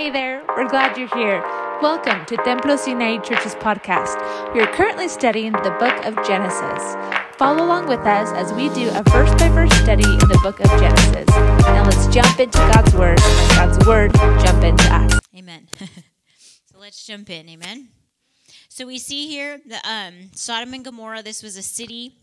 Hey there, we're glad you're here. Welcome to Templos United Church's podcast. We are currently studying the book of Genesis. Follow along with us as we do a verse by verse study in the book of Genesis. Now let's jump into God's word God's word jump into us. Amen. so let's jump in. Amen. So we see here the um, Sodom and Gomorrah. This was a city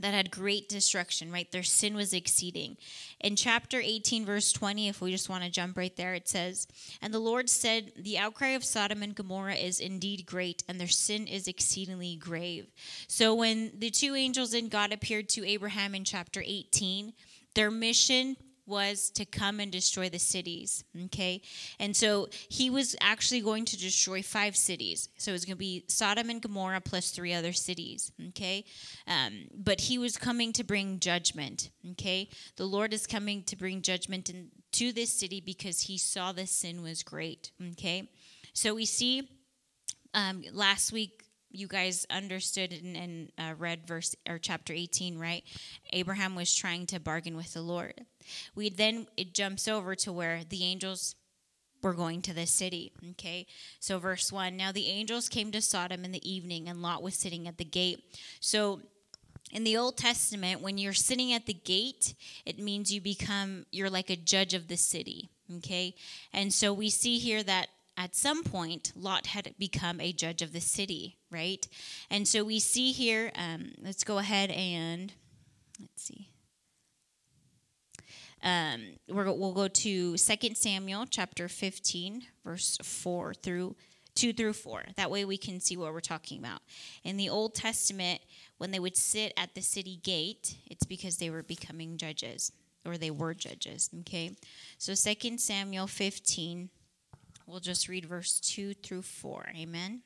that had great destruction, right? Their sin was exceeding. In chapter 18, verse 20, if we just want to jump right there, it says, And the Lord said, The outcry of Sodom and Gomorrah is indeed great, and their sin is exceedingly grave. So when the two angels in God appeared to Abraham in chapter 18, their mission was to come and destroy the cities. Okay. And so he was actually going to destroy five cities. So it was going to be Sodom and Gomorrah plus three other cities. Okay. Um, but he was coming to bring judgment. Okay. The Lord is coming to bring judgment in, to this city because he saw the sin was great. Okay. So we see um, last week you guys understood and, uh, read verse or chapter 18 right? Abraham was trying to bargain with the lord. We then it jumps over to where the angels were going to the city okay? So verse 1 now the angels came to sodom in the evening and lot was sitting at the gate. So in the old testament when you're sitting at the gate it means you become you're like a judge of the city okay? And so we see here that at some point, Lot had become a judge of the city, right? And so we see here, um, let's go ahead and let's see. Um, we will go to 2 Samuel chapter 15, verse 4 through 2 through 4. That way we can see what we're talking about. In the Old Testament, when they would sit at the city gate, it's because they were becoming judges, or they were judges, okay? So 2 Samuel 15, We'll just read verse 2 through 4. Amen.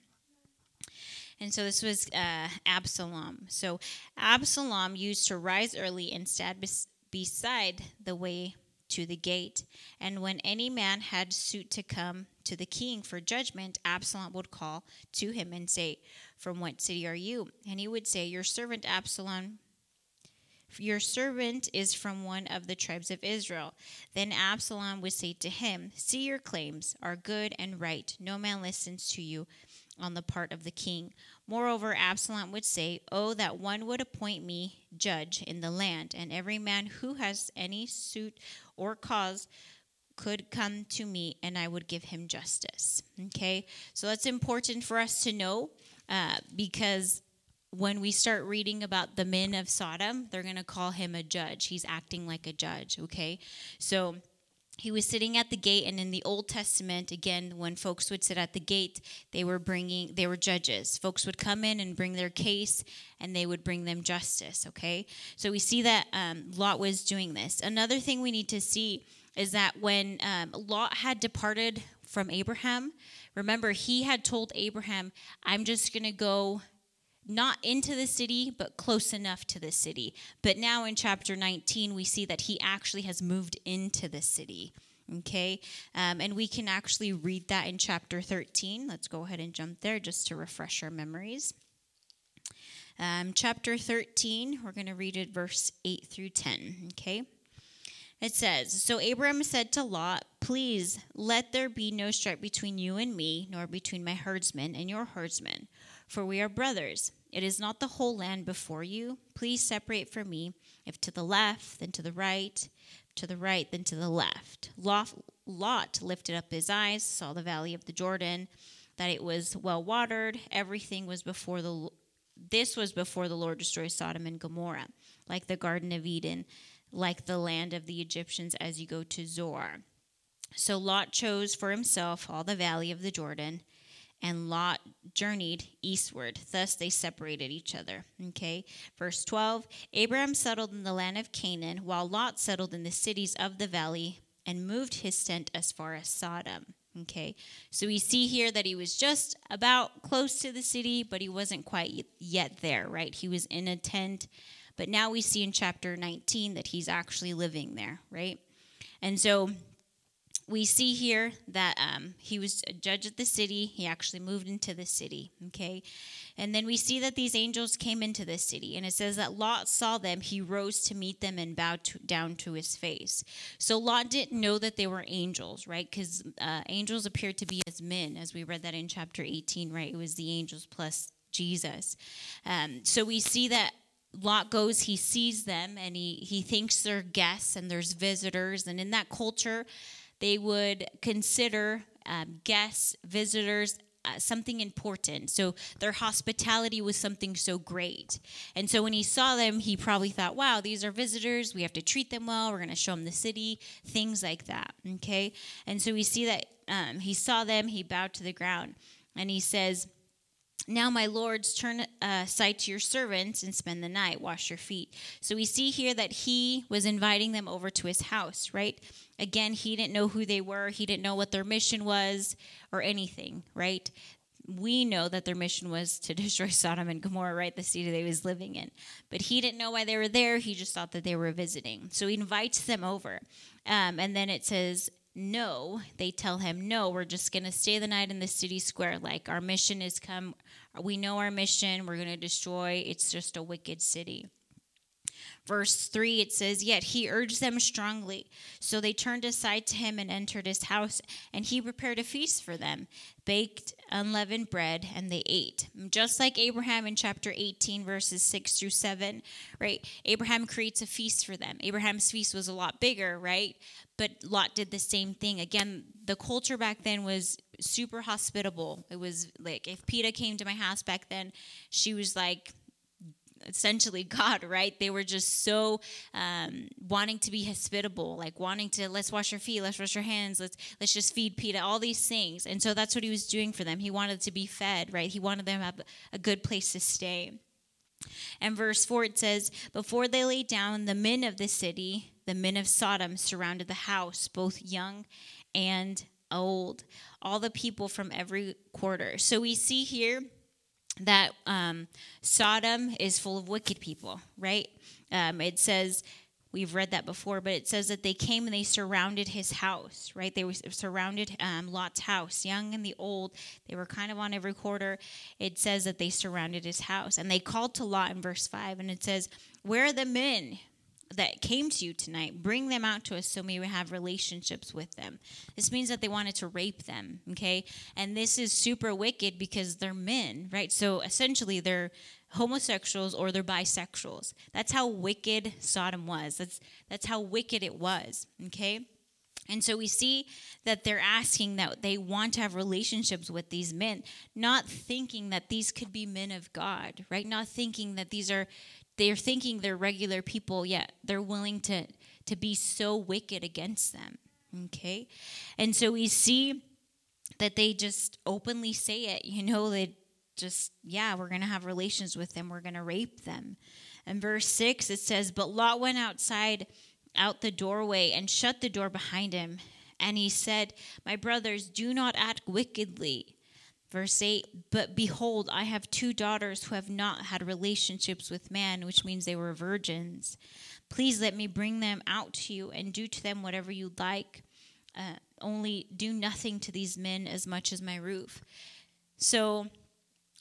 And so this was uh, Absalom. So Absalom used to rise early and stand bes- beside the way to the gate. And when any man had suit to come to the king for judgment, Absalom would call to him and say, From what city are you? And he would say, Your servant Absalom your servant is from one of the tribes of Israel. Then Absalom would say to him, See, your claims are good and right. No man listens to you on the part of the king. Moreover, Absalom would say, Oh, that one would appoint me judge in the land, and every man who has any suit or cause could come to me, and I would give him justice. Okay, so that's important for us to know uh, because when we start reading about the men of Sodom, they're going to call him a judge. He's acting like a judge, okay? So he was sitting at the gate and in the old testament again when folks would sit at the gate they were bringing they were judges folks would come in and bring their case and they would bring them justice okay so we see that um, lot was doing this another thing we need to see is that when um, lot had departed from abraham remember he had told abraham i'm just going to go not into the city, but close enough to the city. But now in chapter 19, we see that he actually has moved into the city. Okay, um, and we can actually read that in chapter 13. Let's go ahead and jump there just to refresh our memories. Um, chapter 13, we're going to read it verse 8 through 10. Okay, it says So Abram said to Lot, Please let there be no strife between you and me, nor between my herdsmen and your herdsmen for we are brothers. It is not the whole land before you. Please separate from me, if to the left, then to the right, to the right, then to the left. Lot lifted up his eyes, saw the valley of the Jordan, that it was well watered. Everything was before the this was before the Lord destroyed Sodom and Gomorrah, like the Garden of Eden, like the land of the Egyptians as you go to Zoar. So Lot chose for himself all the valley of the Jordan and Lot journeyed eastward. Thus they separated each other. Okay. Verse 12 Abraham settled in the land of Canaan, while Lot settled in the cities of the valley and moved his tent as far as Sodom. Okay. So we see here that he was just about close to the city, but he wasn't quite yet there, right? He was in a tent. But now we see in chapter 19 that he's actually living there, right? And so we see here that um, he was a judge of the city. He actually moved into the city. Okay. And then we see that these angels came into the city. And it says that Lot saw them. He rose to meet them and bowed to, down to his face. So Lot didn't know that they were angels, right? Because uh, angels appeared to be as men, as we read that in chapter 18, right? It was the angels plus Jesus. Um, so we see that Lot goes, he sees them, and he, he thinks they're guests and there's visitors. And in that culture, they would consider um, guests, visitors, uh, something important. So their hospitality was something so great. And so when he saw them, he probably thought, wow, these are visitors. We have to treat them well. We're going to show them the city, things like that. Okay. And so we see that um, he saw them, he bowed to the ground, and he says, now, my lords, turn aside to your servants and spend the night, wash your feet. So we see here that he was inviting them over to his house, right? Again, he didn't know who they were, he didn't know what their mission was or anything, right? We know that their mission was to destroy Sodom and Gomorrah, right? The city they was living in. But he didn't know why they were there. He just thought that they were visiting. So he invites them over. Um, and then it says, no, they tell him, no, we're just going to stay the night in the city square. Like, our mission is come, we know our mission, we're going to destroy. It's just a wicked city. Verse 3, it says, Yet he urged them strongly. So they turned aside to him and entered his house, and he prepared a feast for them, baked unleavened bread, and they ate. Just like Abraham in chapter 18, verses 6 through 7, right? Abraham creates a feast for them. Abraham's feast was a lot bigger, right? But Lot did the same thing. Again, the culture back then was super hospitable. It was like if Peta came to my house back then, she was like, essentially God, right? They were just so um, wanting to be hospitable, like wanting to let's wash your feet, let's wash your hands, let's let's just feed Peter, all these things. And so that's what he was doing for them. He wanted to be fed, right? He wanted them to have a good place to stay. And verse 4 it says, Before they lay down, the men of the city, the men of Sodom, surrounded the house, both young and old, all the people from every quarter. So we see here that um, Sodom is full of wicked people, right? Um, it says, we've read that before, but it says that they came and they surrounded his house, right? They were surrounded um, Lot's house, young and the old. They were kind of on every quarter. It says that they surrounded his house. And they called to Lot in verse 5, and it says, Where are the men that came to you tonight, bring them out to us so we have relationships with them. This means that they wanted to rape them, okay? And this is super wicked because they're men, right? So essentially they're homosexuals or they're bisexuals. That's how wicked Sodom was. That's that's how wicked it was, okay? And so we see that they're asking that they want to have relationships with these men, not thinking that these could be men of God, right? Not thinking that these are they're thinking they're regular people, yet they're willing to, to be so wicked against them. Okay? And so we see that they just openly say it. You know, they just, yeah, we're going to have relations with them, we're going to rape them. And verse 6, it says, But Lot went outside, out the doorway, and shut the door behind him. And he said, My brothers, do not act wickedly Verse 8 But behold, I have two daughters who have not had relationships with man, which means they were virgins. Please let me bring them out to you and do to them whatever you like. Uh, only do nothing to these men as much as my roof. So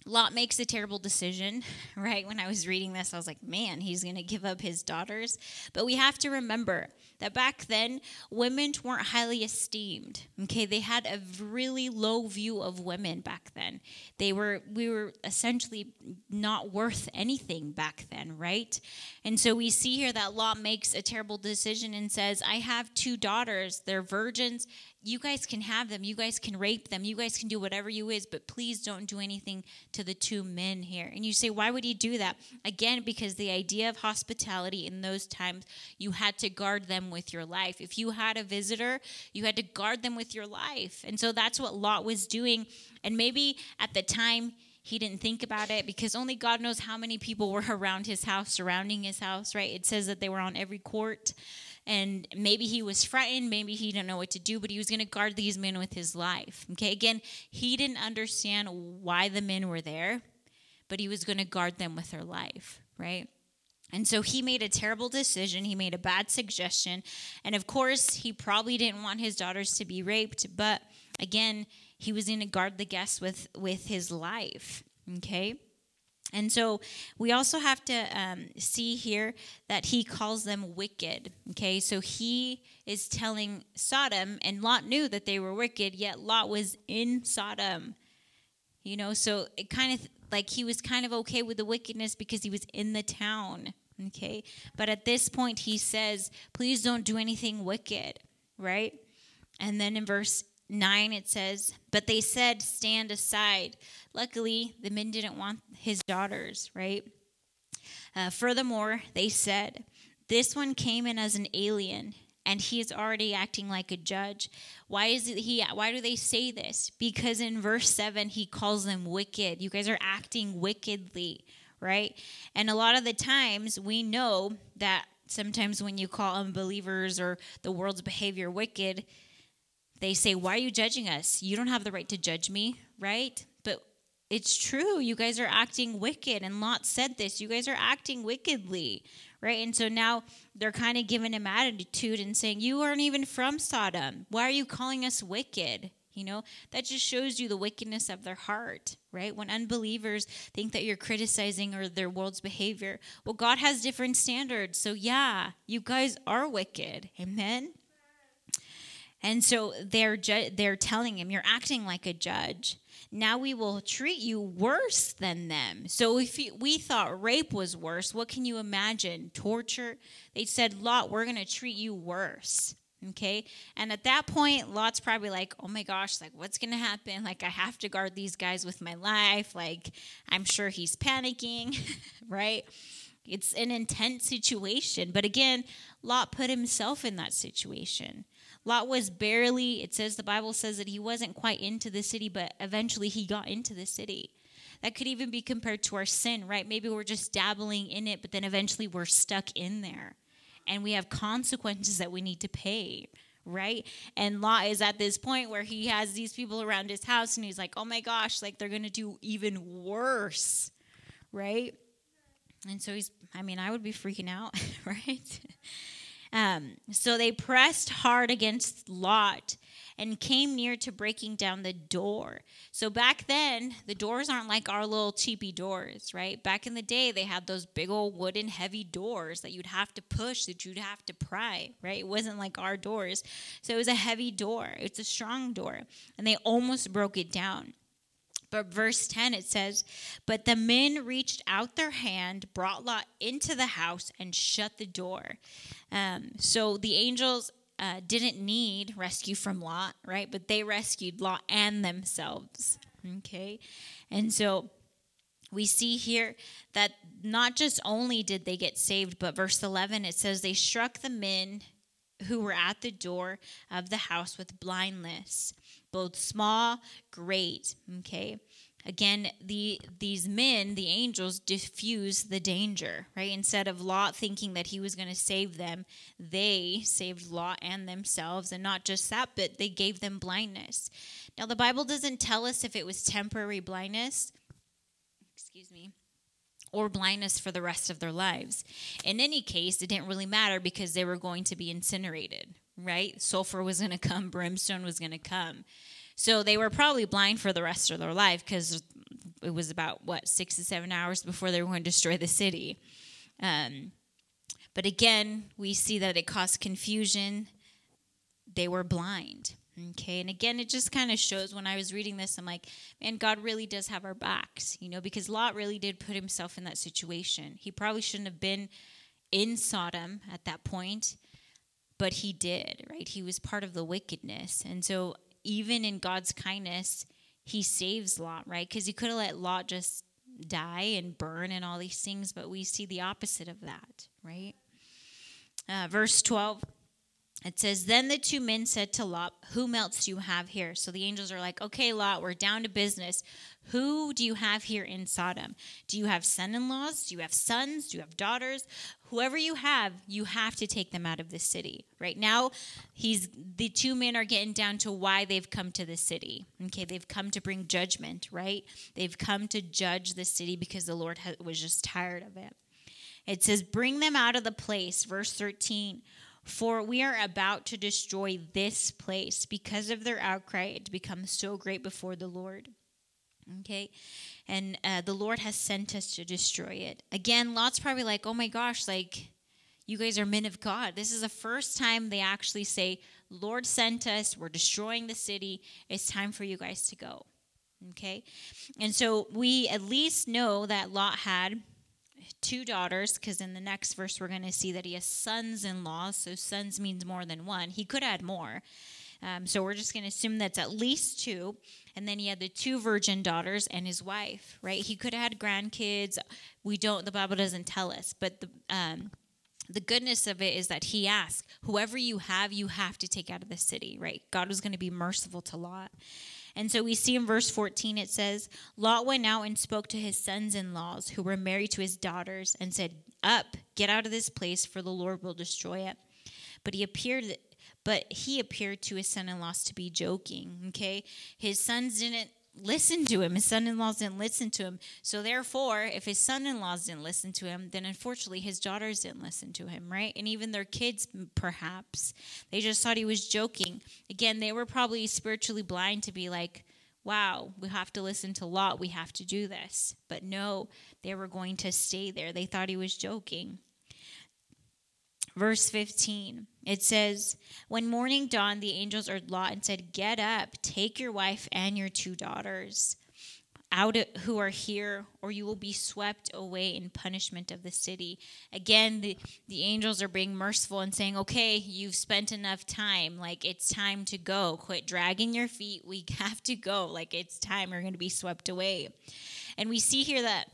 Lot makes a terrible decision, right? When I was reading this, I was like, man, he's going to give up his daughters. But we have to remember that back then women weren't highly esteemed okay they had a really low view of women back then they were we were essentially not worth anything back then right and so we see here that lot makes a terrible decision and says i have two daughters they're virgins you guys can have them. You guys can rape them. You guys can do whatever you is but please don't do anything to the two men here. And you say why would he do that? Again because the idea of hospitality in those times you had to guard them with your life. If you had a visitor you had to guard them with your life. And so that's what lot was doing. And maybe at the time he didn't think about it because only God knows how many people were around his house, surrounding his house, right? It says that they were on every court. And maybe he was frightened, maybe he didn't know what to do, but he was going to guard these men with his life. Okay, again, he didn't understand why the men were there, but he was going to guard them with their life, right? And so he made a terrible decision. He made a bad suggestion. And of course, he probably didn't want his daughters to be raped. But again, he was going to guard the guests with, with his life. Okay? And so we also have to um, see here that he calls them wicked. Okay, so he is telling Sodom, and Lot knew that they were wicked, yet Lot was in Sodom. You know, so it kind of like he was kind of okay with the wickedness because he was in the town. Okay, but at this point he says, please don't do anything wicked, right? And then in verse 9 it says, But they said, Stand aside. Luckily, the men didn't want his daughters, right? Uh, furthermore, they said, This one came in as an alien and he is already acting like a judge. Why is he why do they say this? Because in verse 7 he calls them wicked. You guys are acting wickedly, right? And a lot of the times we know that sometimes when you call unbelievers or the world's behavior wicked, they say, Why are you judging us? You don't have the right to judge me, right? But it's true. You guys are acting wicked. And Lot said this. You guys are acting wickedly, right? And so now they're kind of giving him attitude and saying, You aren't even from Sodom. Why are you calling us wicked? You know, that just shows you the wickedness of their heart, right? When unbelievers think that you're criticizing or their world's behavior, well, God has different standards. So, yeah, you guys are wicked. Amen? And so they're ju- they're telling him, "You're acting like a judge. Now we will treat you worse than them." So if you, we thought rape was worse, what can you imagine? Torture? They said, "Lot, we're going to treat you worse." Okay? And at that point, Lot's probably like, "Oh my gosh, like what's going to happen? Like I have to guard these guys with my life. Like I'm sure he's panicking, right?" It's an intense situation. But again, Lot put himself in that situation. Lot was barely, it says, the Bible says that he wasn't quite into the city, but eventually he got into the city. That could even be compared to our sin, right? Maybe we're just dabbling in it, but then eventually we're stuck in there. And we have consequences that we need to pay, right? And Lot is at this point where he has these people around his house and he's like, oh my gosh, like they're going to do even worse, right? And so he's, I mean, I would be freaking out, right? Um, so they pressed hard against Lot and came near to breaking down the door. So back then, the doors aren't like our little cheapy doors, right? Back in the day, they had those big old wooden heavy doors that you'd have to push, that you'd have to pry, right? It wasn't like our doors. So it was a heavy door, it's a strong door, and they almost broke it down. But verse 10 it says, But the men reached out their hand, brought Lot into the house, and shut the door. Um, so the angels uh, didn't need rescue from Lot, right? But they rescued Lot and themselves. Okay. And so we see here that not just only did they get saved, but verse 11 it says they struck the men who were at the door of the house with blindness both small, great. Okay. Again, the these men, the angels, diffuse the danger, right? Instead of Lot thinking that he was going to save them, they saved Lot and themselves, and not just that, but they gave them blindness. Now, the Bible doesn't tell us if it was temporary blindness. Excuse me or blindness for the rest of their lives. In any case, it didn't really matter because they were going to be incinerated, right? Sulfur was going to come, brimstone was going to come. So they were probably blind for the rest of their life because it was about, what, six to seven hours before they were going to destroy the city. Um, but again, we see that it caused confusion. They were blind. Okay, and again, it just kind of shows when I was reading this, I'm like, man, God really does have our backs, you know, because Lot really did put himself in that situation. He probably shouldn't have been in Sodom at that point, but he did, right? He was part of the wickedness. And so, even in God's kindness, he saves Lot, right? Because he could have let Lot just die and burn and all these things, but we see the opposite of that, right? Uh, verse 12 it says, Then the two men said to Lot, Whom else do you have here? So the angels are like, Okay, Lot, we're down to business. Who do you have here in Sodom? Do you have son in laws? Do you have sons? Do you have daughters? Whoever you have, you have to take them out of the city. Right now, he's the two men are getting down to why they've come to the city. Okay, they've come to bring judgment, right? They've come to judge the city because the Lord was just tired of it. It says, Bring them out of the place, verse 13. For we are about to destroy this place because of their outcry. It becomes so great before the Lord. Okay. And uh, the Lord has sent us to destroy it. Again, Lot's probably like, oh my gosh, like, you guys are men of God. This is the first time they actually say, Lord sent us. We're destroying the city. It's time for you guys to go. Okay. And so we at least know that Lot had two daughters, because in the next verse we're going to see that he has sons in law. So sons means more than one. He could add more. Um, so we're just going to assume that's at least two. And then he had the two virgin daughters and his wife, right? He could have had grandkids. We don't, the Bible doesn't tell us. But the, um, the goodness of it is that he asked, whoever you have, you have to take out of the city, right? God was going to be merciful to Lot. And so we see in verse 14 it says, Lot went out and spoke to his sons in laws who were married to his daughters and said, Up, get out of this place, for the Lord will destroy it. But he appeared but he appeared to his son in laws to be joking. Okay. His sons didn't listen to him. His son in laws didn't listen to him. So, therefore, if his son in laws didn't listen to him, then unfortunately his daughters didn't listen to him, right? And even their kids, perhaps. They just thought he was joking. Again, they were probably spiritually blind to be like, wow, we have to listen to Lot. We have to do this. But no, they were going to stay there. They thought he was joking. Verse 15, it says, When morning dawned, the angels urged Lot and said, Get up, take your wife and your two daughters out who are here, or you will be swept away in punishment of the city. Again, the, the angels are being merciful and saying, Okay, you've spent enough time. Like, it's time to go. Quit dragging your feet. We have to go. Like, it's time. We're going to be swept away. And we see here that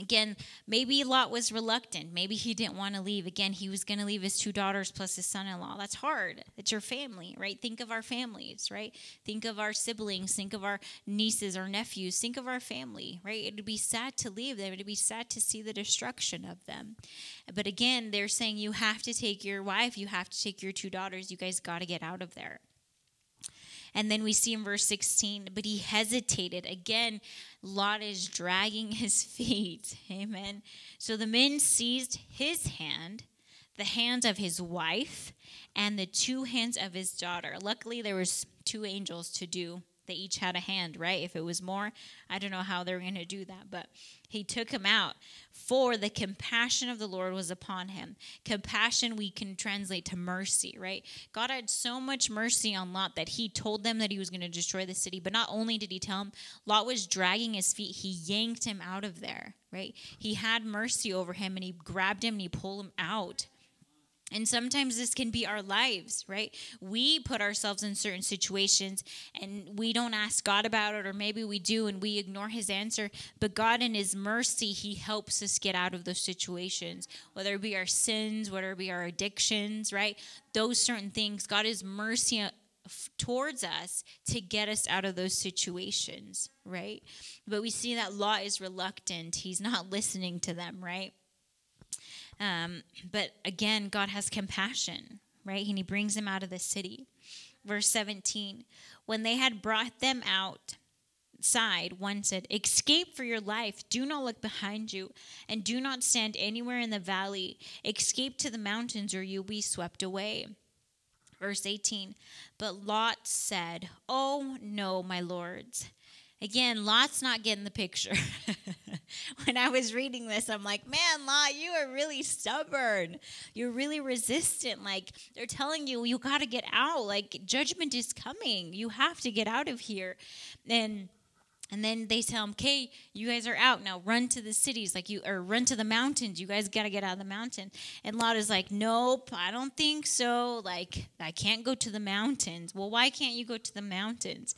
Again, maybe Lot was reluctant. Maybe he didn't want to leave. Again, he was going to leave his two daughters plus his son in law. That's hard. It's your family, right? Think of our families, right? Think of our siblings. Think of our nieces or nephews. Think of our family, right? It would be sad to leave them. It would be sad to see the destruction of them. But again, they're saying you have to take your wife, you have to take your two daughters. You guys got to get out of there. And then we see in verse 16, but he hesitated. Again, Lot is dragging his feet. Amen. So the men seized his hand, the hands of his wife, and the two hands of his daughter. Luckily, there was two angels to do they each had a hand, right? If it was more, I don't know how they were going to do that, but he took him out. For the compassion of the Lord was upon him. Compassion we can translate to mercy, right? God had so much mercy on Lot that he told them that he was going to destroy the city. But not only did he tell him, Lot was dragging his feet, he yanked him out of there, right? He had mercy over him and he grabbed him and he pulled him out. And sometimes this can be our lives, right? We put ourselves in certain situations and we don't ask God about it, or maybe we do and we ignore His answer. But God, in His mercy, He helps us get out of those situations, whether it be our sins, whether it be our addictions, right? Those certain things. God is mercy uh, towards us to get us out of those situations, right? But we see that Lot is reluctant, he's not listening to them, right? Um, but again, God has compassion, right? And he brings them out of the city. Verse 17 When they had brought them out, side, one said, Escape for your life. Do not look behind you, and do not stand anywhere in the valley. Escape to the mountains, or you'll be swept away. Verse 18 But Lot said, Oh, no, my lords. Again, Lot's not getting the picture. when I was reading this, I'm like, man, Lot, you are really stubborn. You're really resistant. Like, they're telling you, you got to get out. Like, judgment is coming. You have to get out of here. And and then they tell him, "Okay, you guys are out now. Run to the cities, like you, or run to the mountains. You guys got to get out of the mountain." And Lot is like, "Nope, I don't think so. Like, I can't go to the mountains. Well, why can't you go to the mountains?"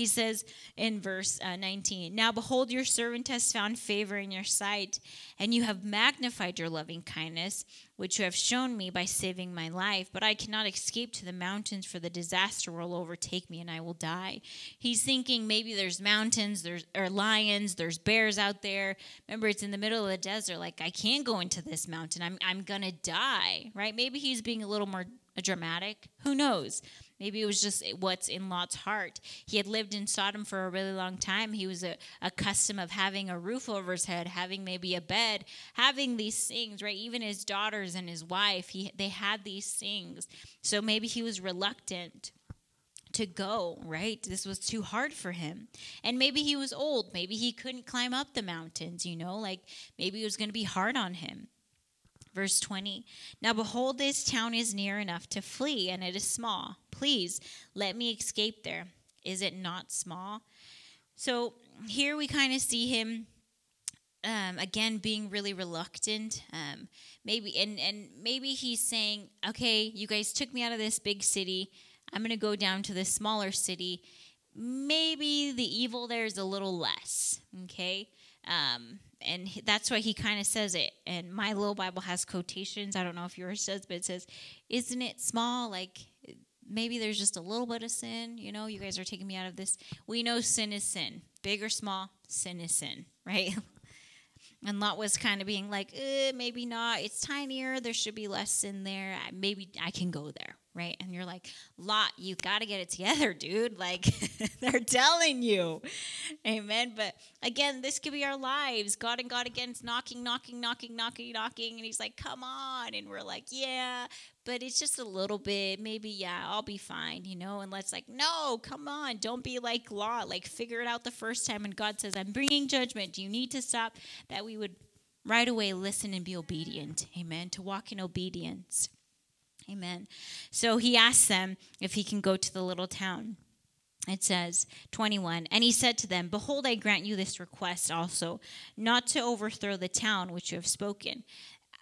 He says in verse uh, 19, Now behold, your servant has found favor in your sight, and you have magnified your loving kindness, which you have shown me by saving my life. But I cannot escape to the mountains, for the disaster will overtake me, and I will die. He's thinking maybe there's mountains, there's or lions, there's bears out there. Remember, it's in the middle of the desert. Like I can't go into this mountain. I'm I'm gonna die, right? Maybe he's being a little more dramatic. Who knows? Maybe it was just what's in Lot's heart. He had lived in Sodom for a really long time. He was a, accustomed of having a roof over his head, having maybe a bed, having these things, right? Even his daughters and his wife, he, they had these things. So maybe he was reluctant to go, right? This was too hard for him. And maybe he was old. Maybe he couldn't climb up the mountains, you know, like maybe it was going to be hard on him. Verse 20 Now behold, this town is near enough to flee, and it is small. Please let me escape there. Is it not small? So here we kind of see him um, again being really reluctant. Um, maybe and and maybe he's saying, "Okay, you guys took me out of this big city. I'm going to go down to this smaller city. Maybe the evil there is a little less." Okay. Um, and that's why he kind of says it. And my little Bible has quotations. I don't know if yours does, but it says, "Isn't it small? Like maybe there's just a little bit of sin. You know, you guys are taking me out of this. We know sin is sin, big or small. Sin is sin, right? And Lot was kind of being like, eh, maybe not. It's tinier. There should be less in there. Maybe I can go there, right? And you're like, Lot, you got to get it together, dude. Like, they're telling you. Amen. But again, this could be our lives. God and God against knocking, knocking, knocking, knocking, knocking. And he's like, come on. And we're like, yeah, but it's just a little bit. Maybe, yeah, I'll be fine, you know? And let's like, no, come on. Don't be like Lot. Like, figure it out the first time. And God says, I'm bringing judgment. Do you need to stop? That we would right away listen and be obedient. Amen. To walk in obedience. Amen. So he asks them if he can go to the little town. It says 21 And he said to them, Behold, I grant you this request also, not to overthrow the town which you have spoken.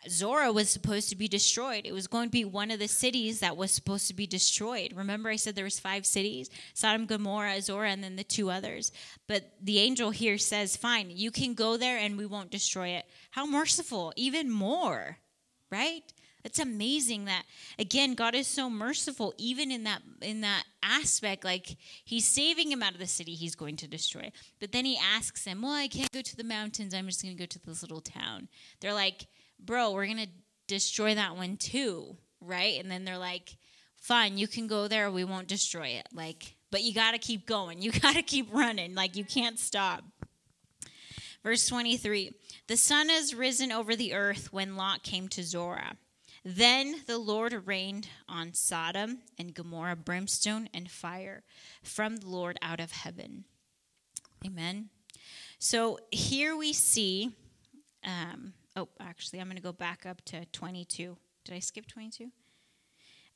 Zorah was supposed to be destroyed. It was going to be one of the cities that was supposed to be destroyed. Remember, I said there was five cities: Sodom, Gomorrah, Zorah, and then the two others. But the angel here says, "Fine, you can go there, and we won't destroy it." How merciful! Even more, right? It's amazing that again God is so merciful even in that in that aspect like he's saving him out of the city he's going to destroy. But then he asks him, "Well, I can't go to the mountains. I'm just going to go to this little town." They're like, "Bro, we're going to destroy that one too." Right? And then they're like, "Fine, you can go there. We won't destroy it." Like, but you got to keep going. You got to keep running. Like you can't stop. Verse 23 The sun has risen over the earth when Lot came to Zorah. Then the Lord rained on Sodom and Gomorrah brimstone and fire from the Lord out of heaven. Amen. So here we see, um, oh, actually, I'm going to go back up to 22. Did I skip 22?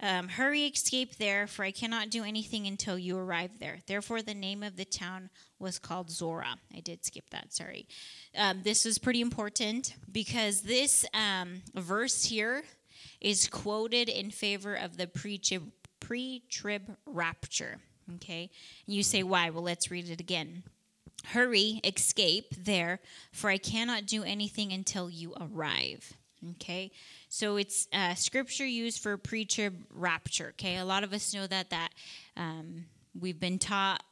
Um, Hurry, escape there, for I cannot do anything until you arrive there. Therefore, the name of the town was called Zora. I did skip that, sorry. Um, this is pretty important because this um, verse here is quoted in favor of the pre-trib, pre-trib rapture. Okay, and you say why? Well, let's read it again. Hurry, escape there, for I cannot do anything until you arrive. Okay, so it's uh, scripture used for pre-trib rapture. Okay, a lot of us know that that um, we've been taught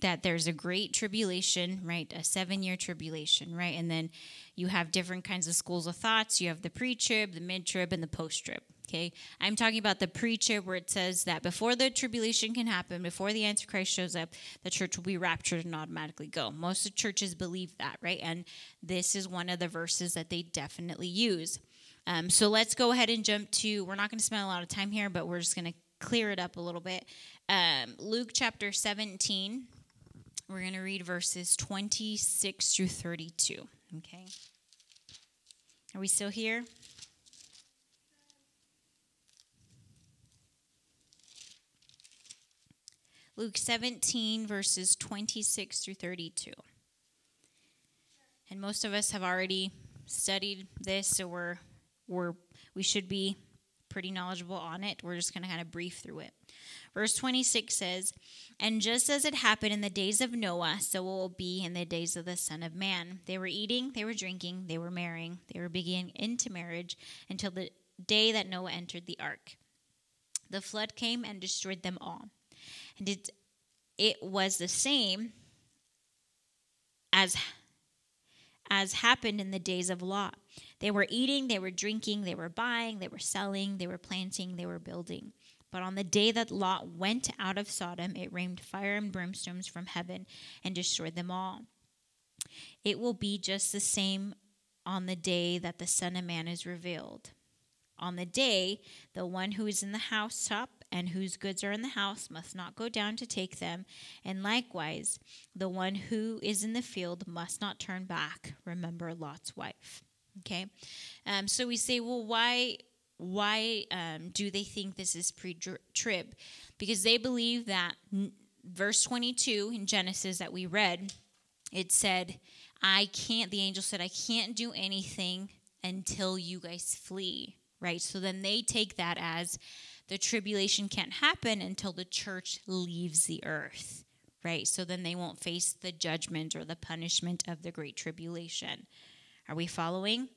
that there's a great tribulation, right? A seven year tribulation, right? And then you have different kinds of schools of thoughts. You have the pre trib, the mid trib, and the post trib. Okay. I'm talking about the pre trib where it says that before the tribulation can happen, before the Antichrist shows up, the church will be raptured and automatically go. Most of churches believe that, right? And this is one of the verses that they definitely use. Um, so let's go ahead and jump to, we're not going to spend a lot of time here, but we're just going to clear it up a little bit. Um, Luke chapter 17 we're going to read verses 26 through 32. Okay? Are we still here? Luke 17, verses 26 through 32. And most of us have already studied this, so we're, we're, we should be pretty knowledgeable on it. We're just going to kind of brief through it. Verse 26 says, And just as it happened in the days of Noah, so it will be in the days of the Son of Man. They were eating, they were drinking, they were marrying, they were beginning into marriage until the day that Noah entered the ark. The flood came and destroyed them all. And it, it was the same as as happened in the days of Lot. They were eating, they were drinking, they were buying, they were selling, they were planting, they were building. But on the day that Lot went out of Sodom, it rained fire and brimstones from heaven and destroyed them all. It will be just the same on the day that the Son of Man is revealed. On the day, the one who is in the housetop and whose goods are in the house must not go down to take them, and likewise, the one who is in the field must not turn back. Remember Lot's wife. Okay, um, so we say, well, why? Why um, do they think this is pre-trib? Because they believe that n- verse 22 in Genesis that we read, it said, "I can't." The angel said, "I can't do anything until you guys flee." Right. So then they take that as the tribulation can't happen until the church leaves the earth, right? So then they won't face the judgment or the punishment of the great tribulation. Are we following?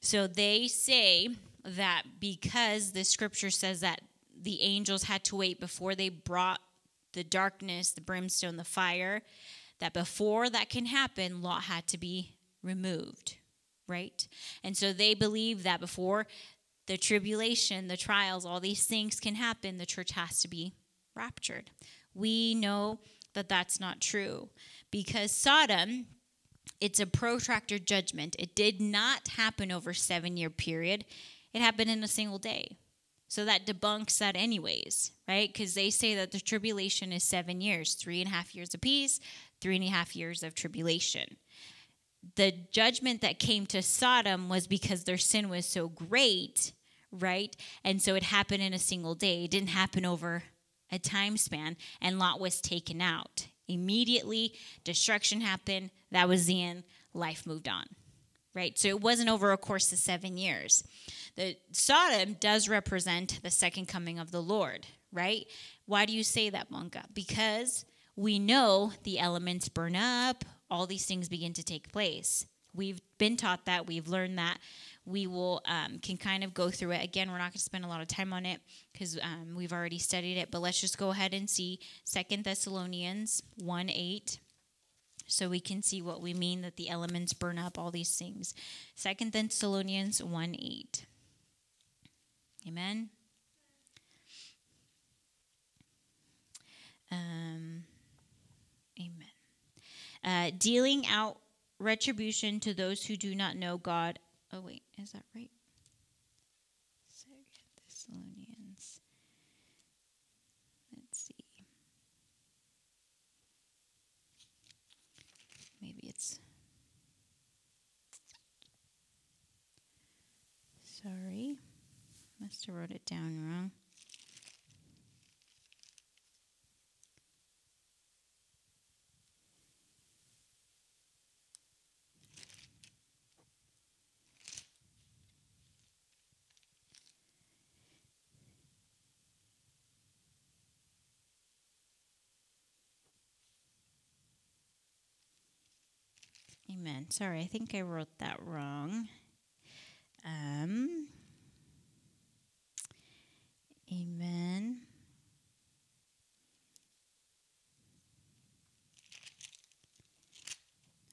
So they say that because the scripture says that the angels had to wait before they brought the darkness, the brimstone, the fire, that before that can happen, Lot had to be removed, right? And so they believe that before the tribulation, the trials, all these things can happen, the church has to be raptured. We know that that's not true because Sodom it's a protracted judgment. It did not happen over 7-year period. It happened in a single day. So that debunks that, anyways, right? Because they say that the tribulation is seven years, three and a half years of peace, three and a half years of tribulation. The judgment that came to Sodom was because their sin was so great right? And so it happened in a single day. It didn't happen over a time span, and Lot was taken out. Immediately, destruction happened. That was the end. Life moved on, right? So it wasn't over a course of seven years. The Sodom does represent the second coming of the Lord, right? Why do you say that, Monka? Because we know the elements burn up, all these things begin to take place. We've been taught that, we've learned that we will um, can kind of go through it. Again we're not going to spend a lot of time on it because um, we've already studied it but let's just go ahead and see second thessalonians 1 8 so we can see what we mean that the elements burn up all these things. Second thessalonians 1 8 amen? Um, amen. Uh, dealing out retribution to those who do not know god Oh, wait, is that right? Second Thessalonians. Let's see. Maybe it's. Sorry. Must have wrote it down wrong. Sorry, I think I wrote that wrong. Um, amen.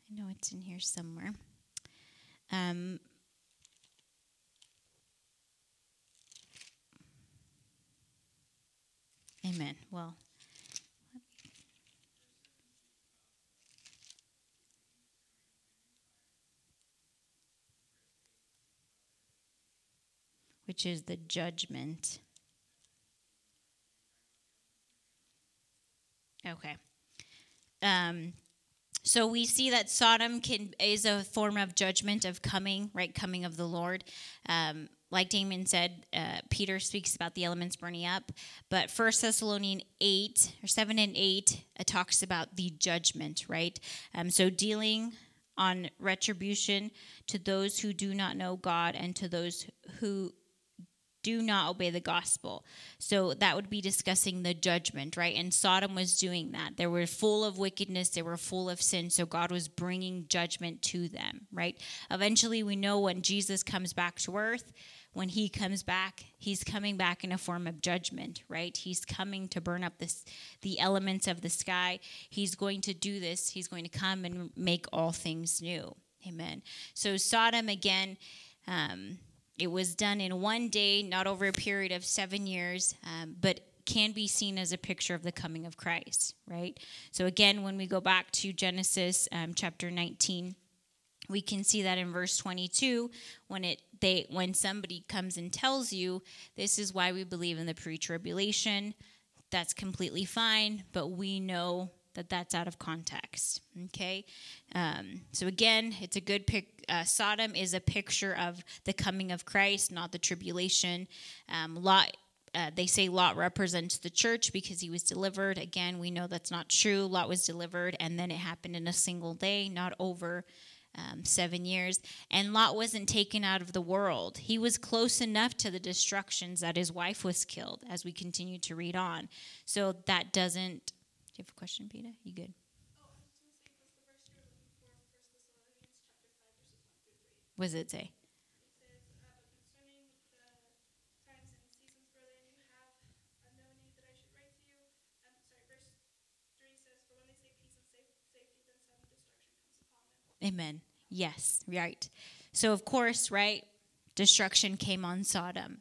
I know it's in here somewhere. Um, amen. Well, which is the judgment. Okay. Um, so we see that Sodom can is a form of judgment of coming, right? Coming of the Lord. Um, like Damon said, uh, Peter speaks about the elements burning up, but First Thessalonians eight or seven and eight uh, talks about the judgment, right? Um, so dealing on retribution to those who do not know God and to those who do not obey the gospel. So that would be discussing the judgment, right? And Sodom was doing that. They were full of wickedness, they were full of sin. So God was bringing judgment to them, right? Eventually, we know when Jesus comes back to earth, when he comes back, he's coming back in a form of judgment, right? He's coming to burn up this, the elements of the sky. He's going to do this. He's going to come and make all things new. Amen. So Sodom again. Um, it was done in one day, not over a period of seven years, um, but can be seen as a picture of the coming of Christ, right? So again, when we go back to Genesis um, chapter 19, we can see that in verse 22 when it they when somebody comes and tells you this is why we believe in the pre-tribulation that's completely fine but we know that that's out of context okay um, so again it's a good pic uh, sodom is a picture of the coming of christ not the tribulation um, lot uh, they say Lot represents the church because he was delivered. Again, we know that's not true. Lot was delivered, and then it happened in a single day, not over um, seven years. And Lot wasn't taken out of the world. He was close enough to the destructions that his wife was killed, as we continue to read on. So that doesn't. Do you have a question, Peter? You good? What does it say? Amen. Yes, right. So, of course, right, destruction came on Sodom.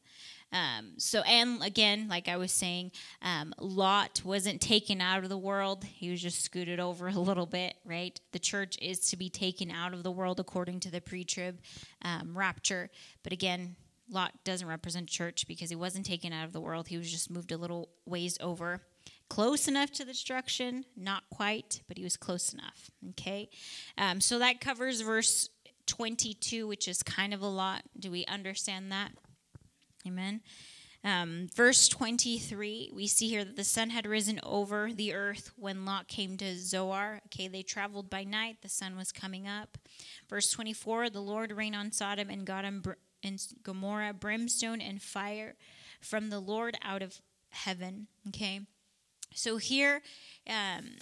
Um, so, and again, like I was saying, um, Lot wasn't taken out of the world. He was just scooted over a little bit, right? The church is to be taken out of the world according to the pre trib um, rapture. But again, Lot doesn't represent church because he wasn't taken out of the world. He was just moved a little ways over close enough to the destruction, not quite, but he was close enough. Okay, um, so that covers verse 22, which is kind of a lot. Do we understand that? Amen. Um, verse 23, we see here that the sun had risen over the earth when Lot came to Zoar. Okay, they traveled by night, the sun was coming up. Verse 24, the Lord rained on Sodom and and Gomorrah brimstone and fire from the Lord out of heaven. Okay, so here, um,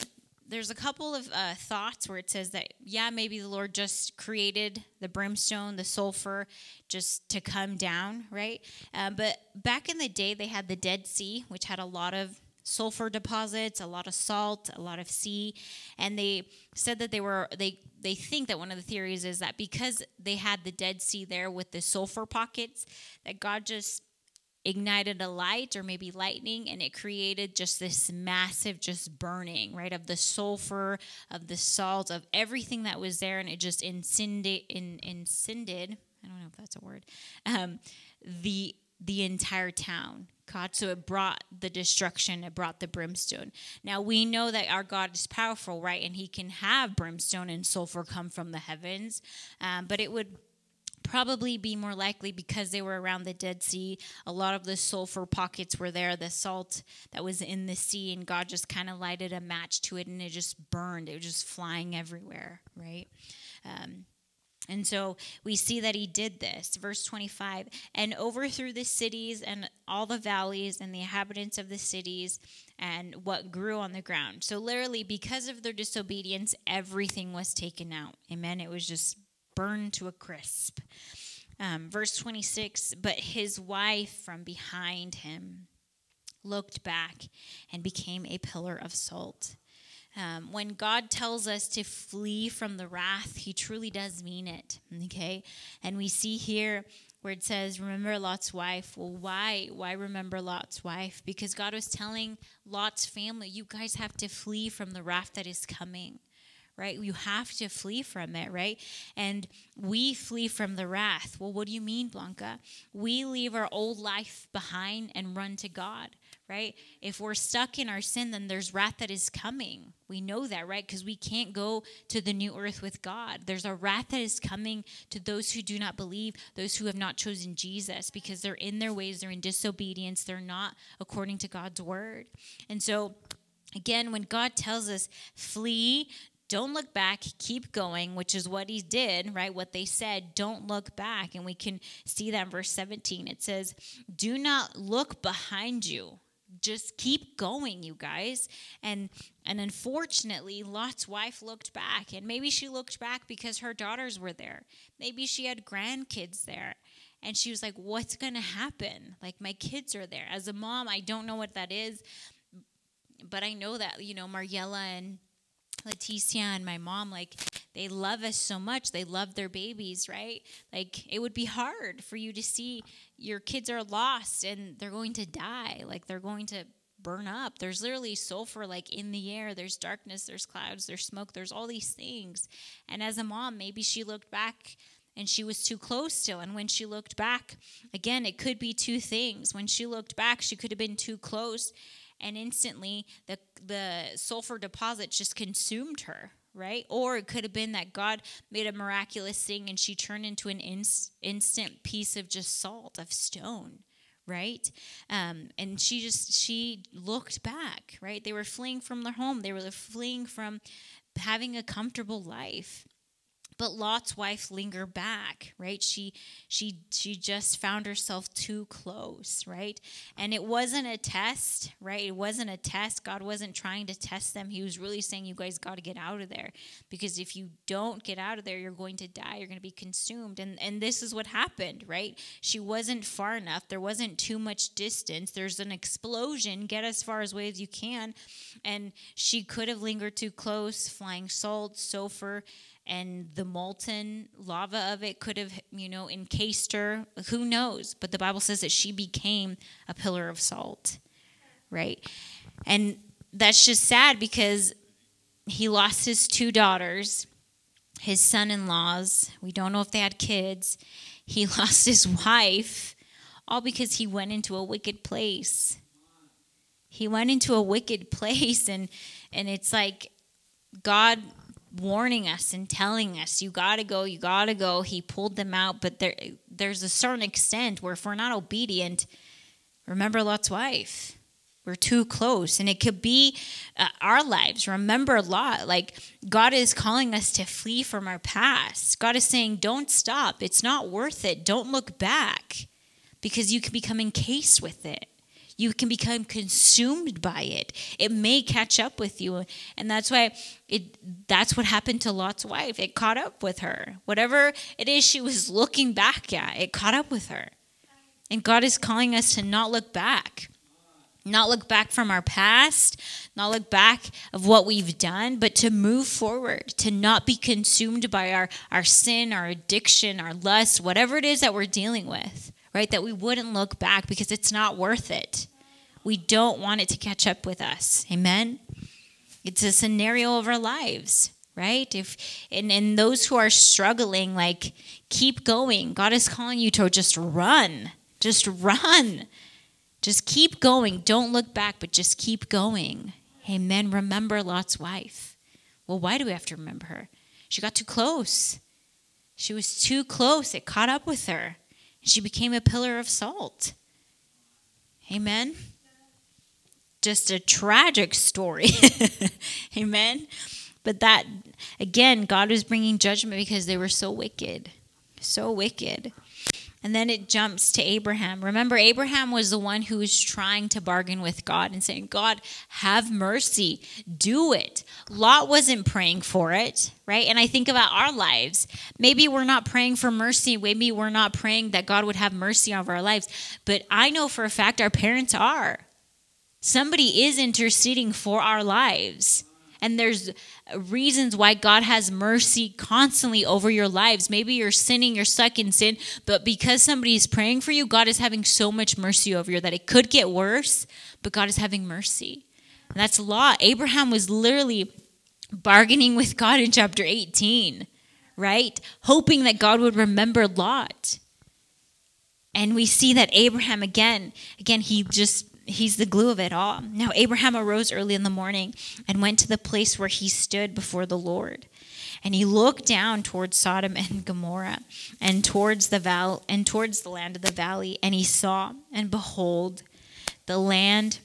there's a couple of uh, thoughts where it says that, yeah, maybe the Lord just created the brimstone, the sulfur, just to come down, right? Uh, but back in the day, they had the Dead Sea, which had a lot of sulfur deposits, a lot of salt, a lot of sea, and they said that they were they they think that one of the theories is that because they had the Dead Sea there with the sulfur pockets, that God just ignited a light or maybe lightning and it created just this massive just burning right of the sulfur of the salt of everything that was there and it just incended in, incended i don't know if that's a word um, the the entire town. God so it brought the destruction it brought the brimstone. Now we know that our god is powerful right and he can have brimstone and sulfur come from the heavens um, but it would probably be more likely because they were around the Dead Sea. A lot of the sulfur pockets were there, the salt that was in the sea, and God just kind of lighted a match to it and it just burned. It was just flying everywhere, right? Um, and so we see that he did this. Verse 25 and overthrew the cities and all the valleys and the inhabitants of the cities and what grew on the ground. So, literally, because of their disobedience, everything was taken out. Amen. It was just burned to a crisp. Um, verse 26 But his wife from behind him looked back and became a pillar of salt. Um, when God tells us to flee from the wrath, He truly does mean it. Okay, and we see here where it says, "Remember Lot's wife." Well, why? Why remember Lot's wife? Because God was telling Lot's family, "You guys have to flee from the wrath that is coming." Right? You have to flee from it, right? And we flee from the wrath. Well, what do you mean, Blanca? We leave our old life behind and run to God, right? If we're stuck in our sin, then there's wrath that is coming. We know that, right? Because we can't go to the new earth with God. There's a wrath that is coming to those who do not believe, those who have not chosen Jesus, because they're in their ways, they're in disobedience, they're not according to God's word. And so, Again, when God tells us, flee, don't look back, keep going, which is what he did, right? What they said, don't look back. And we can see that in verse 17. It says, Do not look behind you. Just keep going, you guys. And and unfortunately, Lot's wife looked back. And maybe she looked back because her daughters were there. Maybe she had grandkids there. And she was like, What's gonna happen? Like my kids are there. As a mom, I don't know what that is. But I know that, you know, Mariella and Leticia and my mom, like they love us so much. They love their babies, right? Like it would be hard for you to see your kids are lost and they're going to die. Like they're going to burn up. There's literally sulfur like in the air. There's darkness, there's clouds, there's smoke, there's all these things. And as a mom, maybe she looked back and she was too close still. And when she looked back, again, it could be two things. When she looked back, she could have been too close and instantly the the sulfur deposit just consumed her right? Or it could have been that god made a miraculous thing and she turned into an inst- instant piece of just salt of stone right? Um, and she just she looked back right? They were fleeing from their home. They were fleeing from having a comfortable life but Lot's wife lingered back, right? She she she just found herself too close, right? And it wasn't a test, right? It wasn't a test. God wasn't trying to test them. He was really saying you guys got to get out of there because if you don't get out of there, you're going to die. You're going to be consumed. And and this is what happened, right? She wasn't far enough. There wasn't too much distance. There's an explosion. Get as far away as you can. And she could have lingered too close, flying salt, sulfur and the molten lava of it could have, you know, encased her. Who knows? But the Bible says that she became a pillar of salt, right? And that's just sad because he lost his two daughters, his son in laws. We don't know if they had kids. He lost his wife, all because he went into a wicked place. He went into a wicked place, and, and it's like God warning us and telling us you got to go you got to go. He pulled them out but there there's a certain extent where if we're not obedient remember lot's wife. We're too close. And it could be uh, our lives. Remember lot. Like god is calling us to flee from our past. God is saying don't stop. It's not worth it. Don't look back. Because you can become encased with it you can become consumed by it. It may catch up with you. And that's why it that's what happened to Lot's wife. It caught up with her. Whatever it is she was looking back at, it caught up with her. And God is calling us to not look back. Not look back from our past, not look back of what we've done, but to move forward, to not be consumed by our, our sin, our addiction, our lust, whatever it is that we're dealing with, right? That we wouldn't look back because it's not worth it. We don't want it to catch up with us. Amen. It's a scenario of our lives, right? If and, and those who are struggling, like keep going. God is calling you to just run. Just run. Just keep going. Don't look back, but just keep going. Amen. Remember Lot's wife. Well, why do we have to remember her? She got too close. She was too close. It caught up with her. And she became a pillar of salt. Amen just a tragic story. Amen. But that, again, God was bringing judgment because they were so wicked. So wicked. And then it jumps to Abraham. Remember, Abraham was the one who was trying to bargain with God and saying, God, have mercy, do it. Lot wasn't praying for it, right? And I think about our lives. Maybe we're not praying for mercy. Maybe we're not praying that God would have mercy over our lives. But I know for a fact our parents are. Somebody is interceding for our lives. And there's reasons why God has mercy constantly over your lives. Maybe you're sinning, you're stuck in sin, but because somebody is praying for you, God is having so much mercy over you that it could get worse, but God is having mercy. And that's law. Abraham was literally bargaining with God in chapter 18, right? Hoping that God would remember Lot. And we see that Abraham again, again, he just he's the glue of it all. Now, Abraham arose early in the morning and went to the place where he stood before the Lord. And he looked down towards Sodom and Gomorrah and towards the val- and towards the land of the valley, and he saw, and behold, the land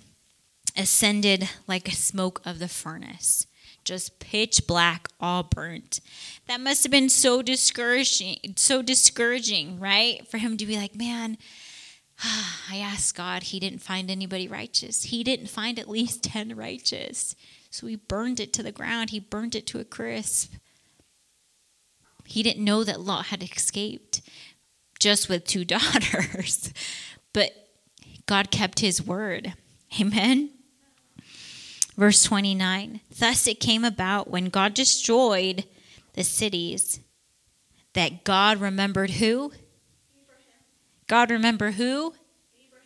ascended like a smoke of the furnace, just pitch black, all burnt. That must have been so discouraging, so discouraging, right? For him to be like, man, I asked God, He didn't find anybody righteous. He didn't find at least 10 righteous. So He burned it to the ground, He burned it to a crisp. He didn't know that Lot had escaped just with two daughters. but God kept His word. Amen. Verse 29 Thus it came about when God destroyed the cities, that God remembered who? God remember who? Abraham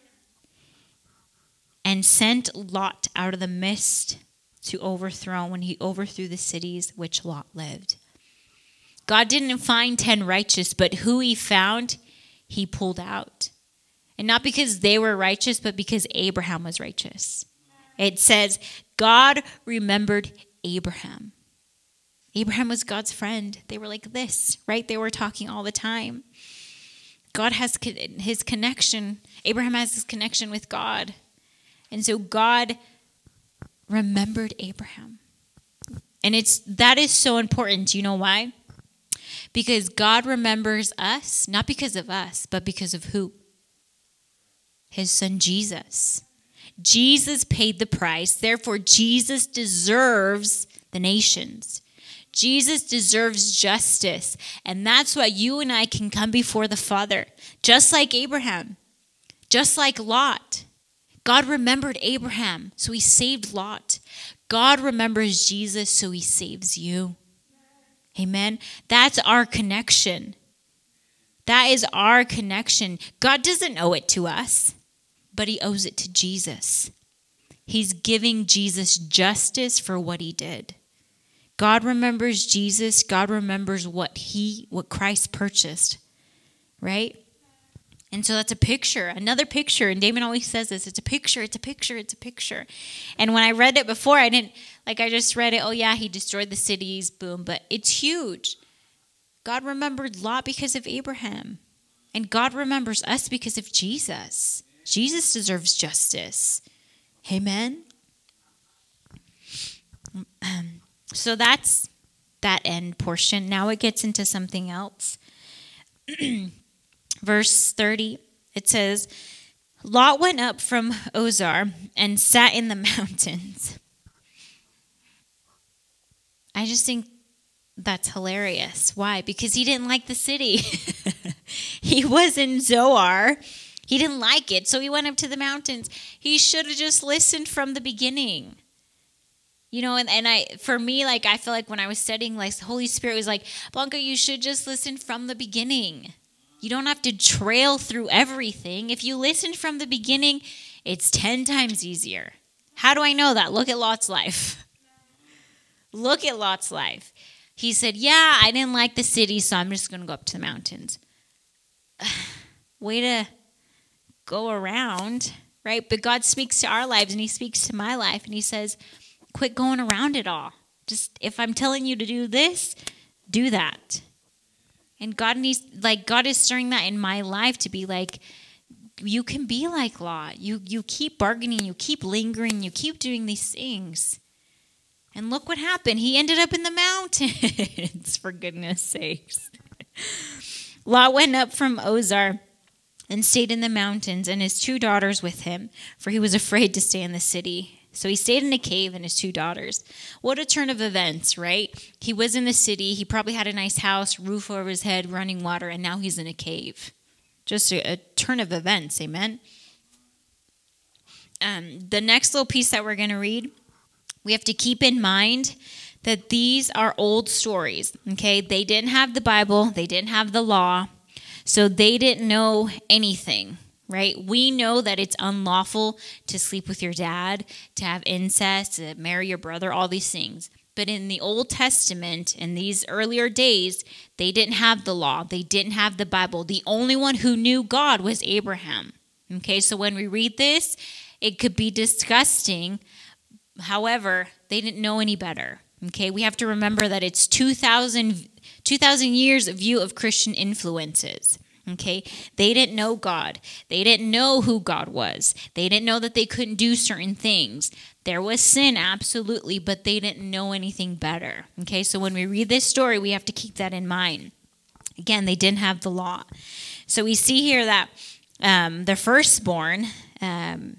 and sent Lot out of the midst to overthrow when he overthrew the cities which Lot lived. God didn't find 10 righteous, but who he found, he pulled out. And not because they were righteous, but because Abraham was righteous. It says, God remembered Abraham. Abraham was God's friend. They were like this, right? They were talking all the time. God has his connection, Abraham has his connection with God. And so God remembered Abraham. And it's that is so important. Do you know why? Because God remembers us, not because of us, but because of who? His son Jesus. Jesus paid the price. Therefore, Jesus deserves the nations. Jesus deserves justice. And that's why you and I can come before the Father, just like Abraham, just like Lot. God remembered Abraham, so he saved Lot. God remembers Jesus, so he saves you. Amen. That's our connection. That is our connection. God doesn't owe it to us, but he owes it to Jesus. He's giving Jesus justice for what he did. God remembers Jesus. God remembers what he what Christ purchased. Right? And so that's a picture, another picture. And Damon always says this it's a picture, it's a picture, it's a picture. And when I read it before, I didn't, like, I just read it, oh, yeah, he destroyed the cities, boom. But it's huge. God remembered Lot because of Abraham. And God remembers us because of Jesus. Jesus deserves justice. Amen. Um, So that's that end portion. Now it gets into something else. Verse 30, it says, Lot went up from Ozar and sat in the mountains. I just think that's hilarious. Why? Because he didn't like the city. he was in Zoar. He didn't like it, so he went up to the mountains. He should have just listened from the beginning. You know, and, and I for me, like I feel like when I was studying, like Holy Spirit was like, Blanca, you should just listen from the beginning. You don't have to trail through everything. If you listen from the beginning, it's 10 times easier. How do I know that? Look at Lot's life. Look at Lot's life. He said, Yeah, I didn't like the city, so I'm just going to go up to the mountains. Way to go around, right? But God speaks to our lives and He speaks to my life and He says, quit going around it all. Just if I'm telling you to do this, do that. And God needs like God is stirring that in my life to be like you can be like Lot. You you keep bargaining, you keep lingering, you keep doing these things. And look what happened. He ended up in the mountains, for goodness sakes. Lot went up from Ozar and stayed in the mountains, and his two daughters with him, for he was afraid to stay in the city. So he stayed in a cave and his two daughters. What a turn of events, right? He was in the city. He probably had a nice house, roof over his head, running water, and now he's in a cave. Just a, a turn of events, amen? Um, the next little piece that we're going to read, we have to keep in mind that these are old stories, okay? They didn't have the Bible, they didn't have the law, so they didn't know anything right? We know that it's unlawful to sleep with your dad, to have incest, to marry your brother, all these things. But in the Old Testament, in these earlier days, they didn't have the law, they didn't have the Bible. The only one who knew God was Abraham. Okay, so when we read this, it could be disgusting. However, they didn't know any better. Okay, we have to remember that it's 2,000 2,000 years of view of Christian influences. Okay? They didn't know God. They didn't know who God was. They didn't know that they couldn't do certain things. There was sin, absolutely, but they didn't know anything better. Okay? So when we read this story, we have to keep that in mind. Again, they didn't have the law. So we see here that um, the firstborn, um,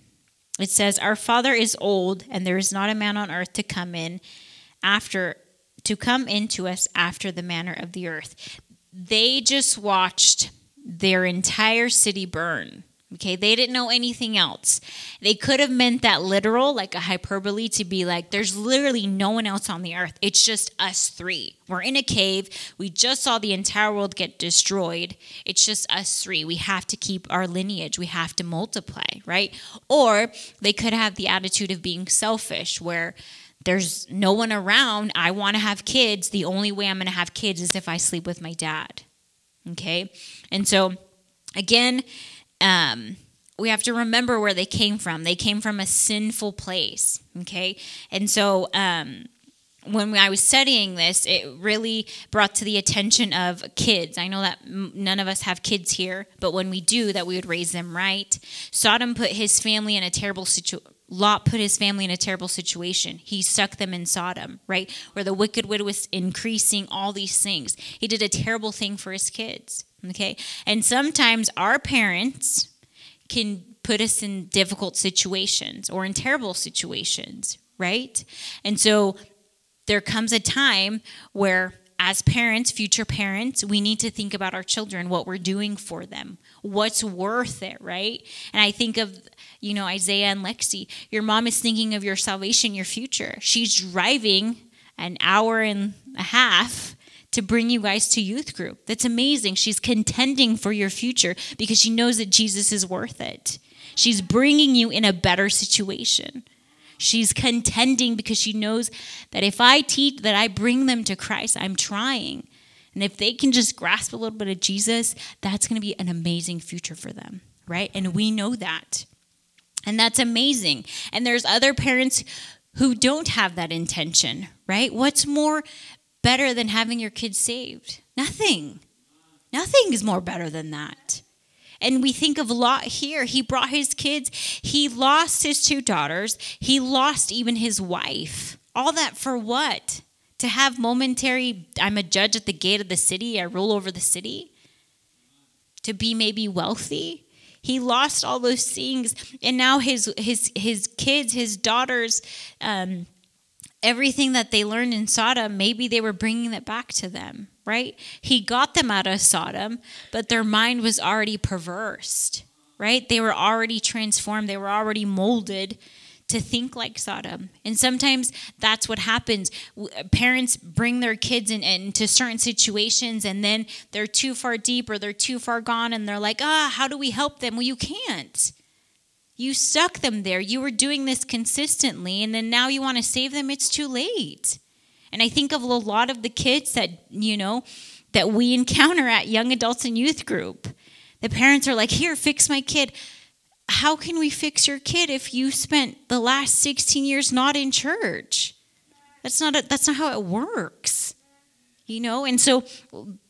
it says, Our father is old, and there is not a man on earth to come in after to come into us after the manner of the earth. They just watched their entire city burn. Okay, they didn't know anything else. They could have meant that literal, like a hyperbole, to be like, there's literally no one else on the earth. It's just us three. We're in a cave. We just saw the entire world get destroyed. It's just us three. We have to keep our lineage. We have to multiply, right? Or they could have the attitude of being selfish, where there's no one around. I want to have kids. The only way I'm going to have kids is if I sleep with my dad. Okay? And so, again, um, we have to remember where they came from. They came from a sinful place, okay? And so um, when I was studying this, it really brought to the attention of kids. I know that none of us have kids here, but when we do, that we would raise them right. Sodom put his family in a terrible situation. Lot put his family in a terrible situation. He stuck them in Sodom, right? Where the wicked widow was increasing all these things. He did a terrible thing for his kids. Okay. And sometimes our parents can put us in difficult situations or in terrible situations, right? And so there comes a time where, as parents, future parents, we need to think about our children, what we're doing for them, what's worth it, right? And I think of, you know, Isaiah and Lexi. Your mom is thinking of your salvation, your future. She's driving an hour and a half to bring you guys to youth group. That's amazing. She's contending for your future because she knows that Jesus is worth it. She's bringing you in a better situation. She's contending because she knows that if I teach, that I bring them to Christ, I'm trying. And if they can just grasp a little bit of Jesus, that's going to be an amazing future for them, right? And we know that. And that's amazing. And there's other parents who don't have that intention, right? What's more better than having your kids saved? Nothing. Nothing is more better than that. And we think of Lot here. He brought his kids, he lost his two daughters, he lost even his wife. All that for what? To have momentary, I'm a judge at the gate of the city, I rule over the city? To be maybe wealthy? He lost all those things, and now his his his kids, his daughters, um, everything that they learned in Sodom, maybe they were bringing it back to them, right? He got them out of Sodom, but their mind was already perversed, right? They were already transformed, they were already molded to think like Sodom. And sometimes that's what happens. Parents bring their kids in, into certain situations and then they're too far deep or they're too far gone and they're like, ah, how do we help them? Well, you can't. You stuck them there. You were doing this consistently, and then now you want to save them. It's too late. And I think of a lot of the kids that, you know, that we encounter at young adults and youth group. The parents are like, here, fix my kid. How can we fix your kid if you spent the last 16 years not in church? That's not a, that's not how it works. You know, and so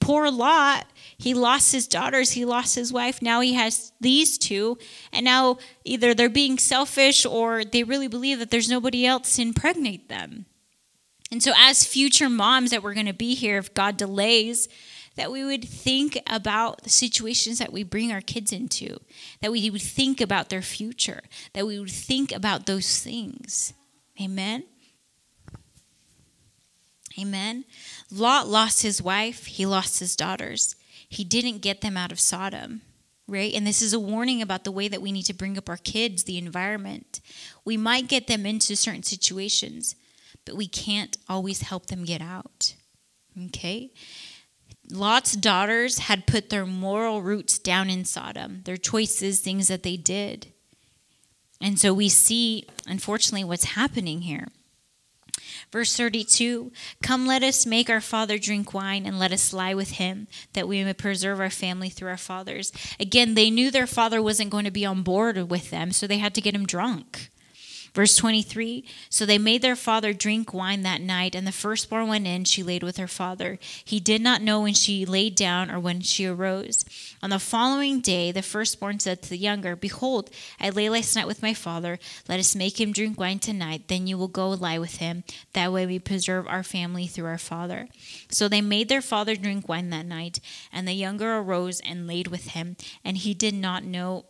poor Lot he lost his daughters, he lost his wife. Now he has these two. And now either they're being selfish or they really believe that there's nobody else to impregnate them. And so, as future moms that we're going to be here, if God delays, that we would think about the situations that we bring our kids into, that we would think about their future, that we would think about those things. Amen. Amen. Lot lost his wife, he lost his daughters he didn't get them out of Sodom, right? And this is a warning about the way that we need to bring up our kids, the environment. We might get them into certain situations, but we can't always help them get out, okay? Lot's daughters had put their moral roots down in Sodom, their choices, things that they did. And so we see, unfortunately, what's happening here. Verse 32 Come, let us make our father drink wine, and let us lie with him, that we may preserve our family through our fathers. Again, they knew their father wasn't going to be on board with them, so they had to get him drunk. Verse 23 So they made their father drink wine that night, and the firstborn went in. She laid with her father. He did not know when she laid down or when she arose. On the following day, the firstborn said to the younger, Behold, I lay last night with my father. Let us make him drink wine tonight. Then you will go lie with him. That way we preserve our family through our father. So they made their father drink wine that night, and the younger arose and laid with him. And he did not know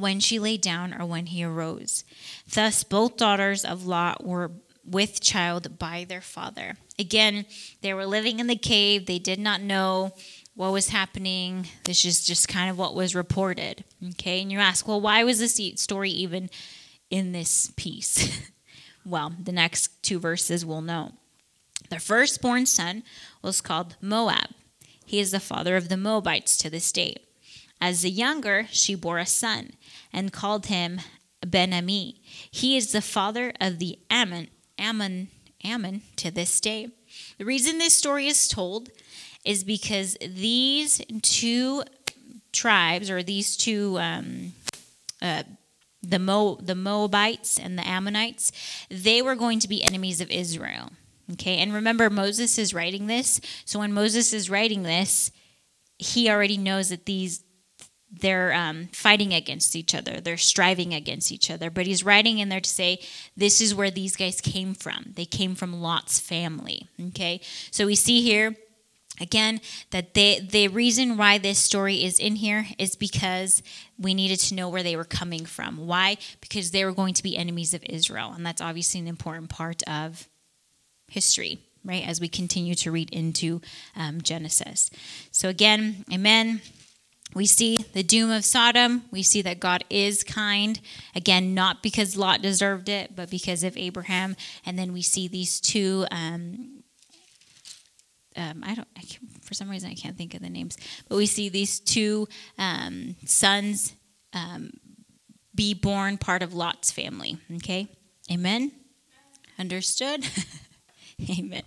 when she lay down or when he arose. Thus, both daughters of Lot were with child by their father. Again, they were living in the cave. They did not know what was happening. This is just kind of what was reported. Okay, and you ask, well, why was this story even in this piece? well, the next two verses will know. The firstborn son was called Moab. He is the father of the Moabites to this day. As the younger, she bore a son and called him Ben-Ammi. He is the father of the Ammon, Ammon, Ammon to this day. The reason this story is told is because these two tribes, or these two, um, uh, the Mo, the Moabites and the Ammonites, they were going to be enemies of Israel. Okay, and remember, Moses is writing this. So when Moses is writing this, he already knows that these they're um, fighting against each other. They're striving against each other. But he's writing in there to say this is where these guys came from. They came from lot's family okay? So we see here again that they, the reason why this story is in here is because we needed to know where they were coming from. Why? Because they were going to be enemies of israel. And that's obviously an important part of history right? As we continue to read into um, genesis. So again amen we see the doom of Sodom. We see that God is kind. Again, not because Lot deserved it, but because of Abraham. And then we see these two. Um, um, I don't. I for some reason, I can't think of the names. But we see these two um, sons um, be born part of Lot's family. Okay. Amen. Understood. Amen.